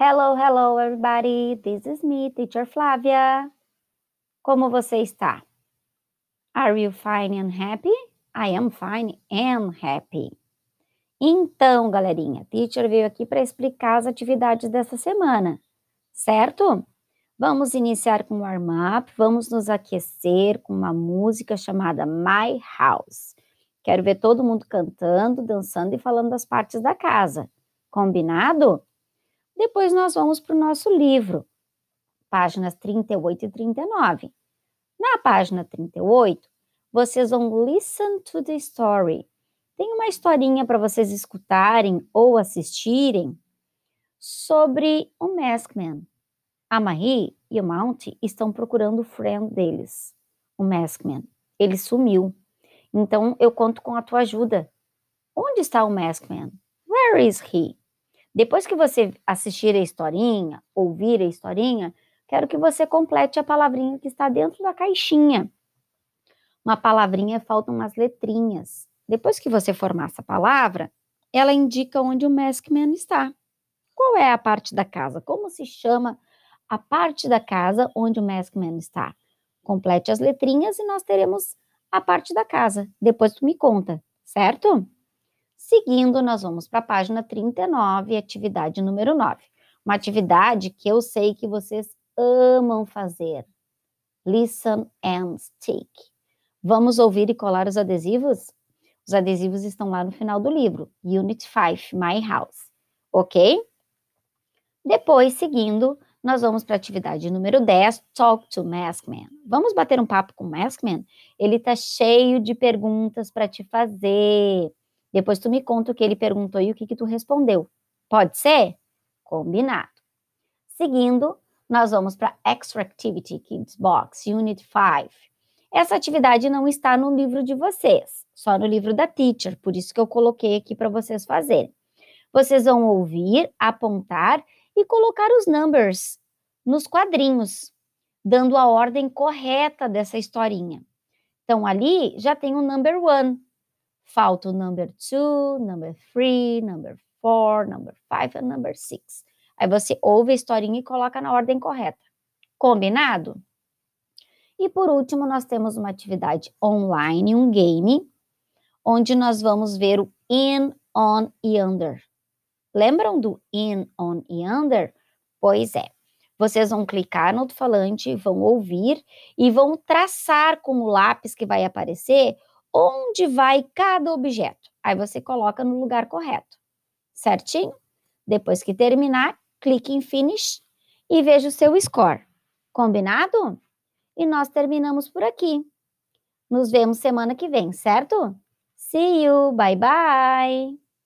Hello, hello, everybody. This is me, Teacher Flávia. Como você está? Are you fine and happy? I am fine and happy. Então, galerinha, Teacher veio aqui para explicar as atividades dessa semana, certo? Vamos iniciar com o warm-up, vamos nos aquecer com uma música chamada My House. Quero ver todo mundo cantando, dançando e falando das partes da casa. Combinado? Depois nós vamos para o nosso livro, páginas 38 e 39. Na página 38, vocês vão listen to the story. Tem uma historinha para vocês escutarem ou assistirem sobre o Maskman. A Marie e o Mount estão procurando o friend deles, o Maskman. Ele sumiu. Então eu conto com a tua ajuda. Onde está o Maskman? Where is he? Depois que você assistir a historinha, ouvir a historinha, quero que você complete a palavrinha que está dentro da caixinha. Uma palavrinha faltam umas letrinhas. Depois que você formar essa palavra, ela indica onde o Maskman está. Qual é a parte da casa? Como se chama a parte da casa onde o Maskman está? Complete as letrinhas e nós teremos a parte da casa. Depois tu me conta, certo? Seguindo, nós vamos para a página 39, atividade número 9. Uma atividade que eu sei que vocês amam fazer. Listen and stick. Vamos ouvir e colar os adesivos? Os adesivos estão lá no final do livro, Unit 5, My House. Ok? Depois, seguindo, nós vamos para a atividade número 10, Talk to Maskman. Vamos bater um papo com o Maskman? Ele está cheio de perguntas para te fazer. Depois tu me conta o que ele perguntou e o que, que tu respondeu. Pode ser? Combinado. Seguindo, nós vamos para Extra Activity Kids Box, Unit 5. Essa atividade não está no livro de vocês, só no livro da teacher, por isso que eu coloquei aqui para vocês fazerem. Vocês vão ouvir, apontar e colocar os numbers nos quadrinhos, dando a ordem correta dessa historinha. Então, ali já tem o number one, Falta o number two, number three, number four, number five e number six. Aí você ouve a historinha e coloca na ordem correta. Combinado? E por último, nós temos uma atividade online, um game, onde nós vamos ver o in, on e under. Lembram do in, on e under? Pois é. Vocês vão clicar no alto-falante, vão ouvir e vão traçar com o lápis que vai aparecer onde vai cada objeto. Aí você coloca no lugar correto, certinho? Depois que terminar, clique em Finish e veja o seu score. Combinado? E nós terminamos por aqui. Nos vemos semana que vem, certo? See you, bye bye!